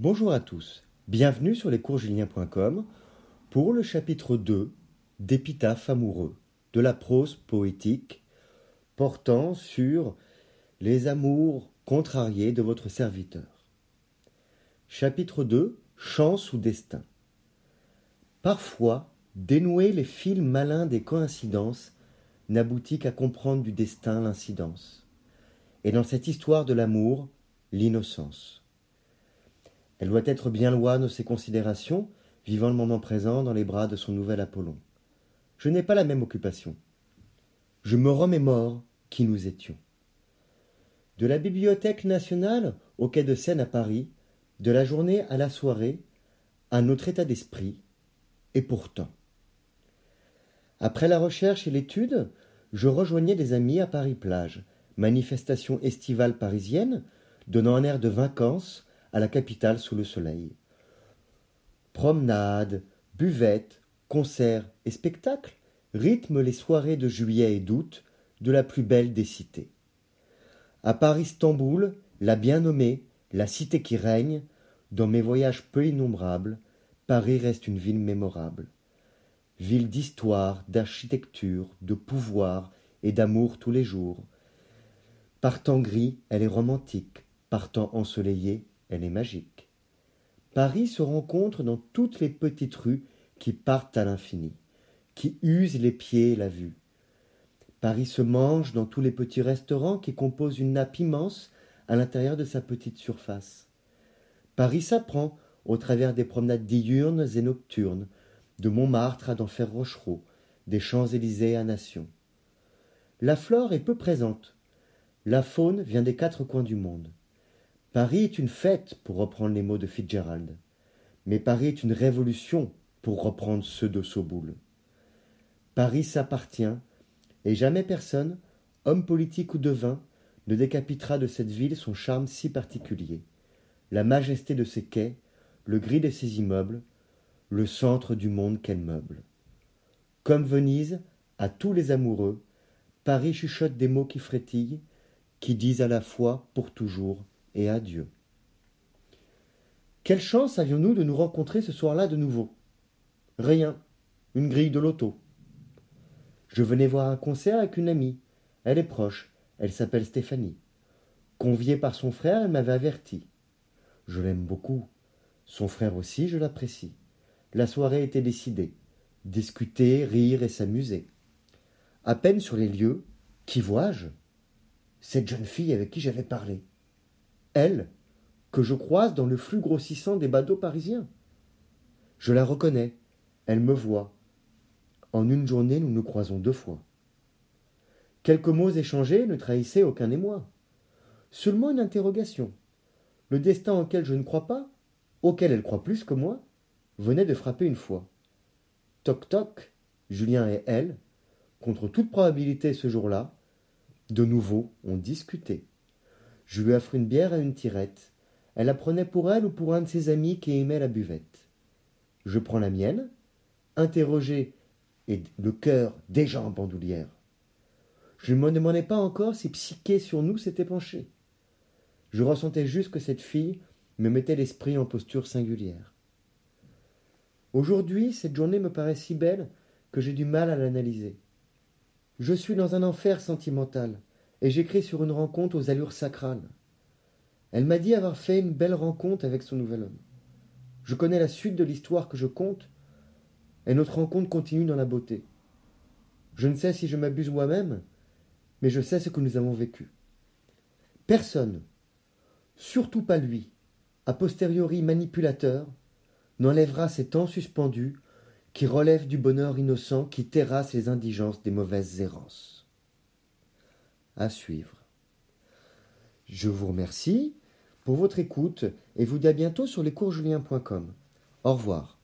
Bonjour à tous, bienvenue sur lescoursjulien.com pour le chapitre 2 d'Épitaphe amoureux, de la prose poétique portant sur les amours contrariés de votre serviteur. Chapitre 2 Chance ou destin. Parfois, dénouer les fils malins des coïncidences n'aboutit qu'à comprendre du destin l'incidence. Et dans cette histoire de l'amour, l'innocence. Elle doit être bien loin de ses considérations, vivant le moment présent dans les bras de son nouvel Apollon. Je n'ai pas la même occupation. Je me remémore qui nous étions. De la Bibliothèque nationale au quai de Seine à Paris, de la journée à la soirée, à notre état d'esprit, et pourtant. Après la recherche et l'étude, je rejoignais des amis à Paris-Plage, manifestation estivale parisienne, donnant un air de vacances à la capitale sous le soleil. Promenades, buvettes, concerts et spectacles rythment les soirées de juillet et d'août de la plus belle des cités. À Paris-Stamboul, la bien nommée, la cité qui règne, dans mes voyages peu innombrables, Paris reste une ville mémorable. Ville d'histoire, d'architecture, de pouvoir et d'amour tous les jours. Par temps gris, elle est romantique, par temps ensoleillé, elle est magique. Paris se rencontre dans toutes les petites rues qui partent à l'infini, qui usent les pieds et la vue. Paris se mange dans tous les petits restaurants qui composent une nappe immense à l'intérieur de sa petite surface. Paris s'apprend au travers des promenades diurnes et nocturnes, de Montmartre à d'Enfer Rochereau, des Champs-Élysées à Nation. La flore est peu présente. La faune vient des quatre coins du monde. Paris est une fête, pour reprendre les mots de Fitzgerald. Mais Paris est une révolution, pour reprendre ceux de Soboul. Paris s'appartient, et jamais personne, homme politique ou devin, ne décapitera de cette ville son charme si particulier, la majesté de ses quais, le gris de ses immeubles, le centre du monde qu'elle meuble. Comme Venise, à tous les amoureux, Paris chuchote des mots qui frétillent, qui disent à la fois pour toujours et adieu. Quelle chance avions-nous de nous rencontrer ce soir-là de nouveau? Rien, une grille de loto. Je venais voir un concert avec une amie. Elle est proche, elle s'appelle Stéphanie. Conviée par son frère, elle m'avait averti. Je l'aime beaucoup. Son frère aussi, je l'apprécie. La soirée était décidée. Discuter, rire et s'amuser. À peine sur les lieux, qui vois-je? Cette jeune fille avec qui j'avais parlé elle, que je croise dans le flux grossissant des badauds parisiens. Je la reconnais, elle me voit. En une journée, nous nous croisons deux fois. Quelques mots échangés ne trahissaient aucun émoi. Seulement une interrogation. Le destin auquel je ne crois pas, auquel elle croit plus que moi, venait de frapper une fois. Toc toc, Julien et elle, contre toute probabilité ce jour-là, de nouveau ont discuté. Je lui offre une bière et une tirette. Elle la prenait pour elle ou pour un de ses amis qui aimait la buvette. Je prends la mienne, interrogé et le cœur déjà en bandoulière. Je ne me demandais pas encore si Psyché sur nous s'était penché. Je ressentais juste que cette fille me mettait l'esprit en posture singulière. Aujourd'hui, cette journée me paraît si belle que j'ai du mal à l'analyser. Je suis dans un enfer sentimental et j'écris sur une rencontre aux allures sacrales. Elle m'a dit avoir fait une belle rencontre avec son nouvel homme. Je connais la suite de l'histoire que je compte, et notre rencontre continue dans la beauté. Je ne sais si je m'abuse moi-même, mais je sais ce que nous avons vécu. Personne, surtout pas lui, a posteriori manipulateur, n'enlèvera ces temps suspendus qui relèvent du bonheur innocent qui terrasse les indigences des mauvaises errances à suivre. Je vous remercie pour votre écoute et vous dis à bientôt sur lescoursjulien.com. Au revoir.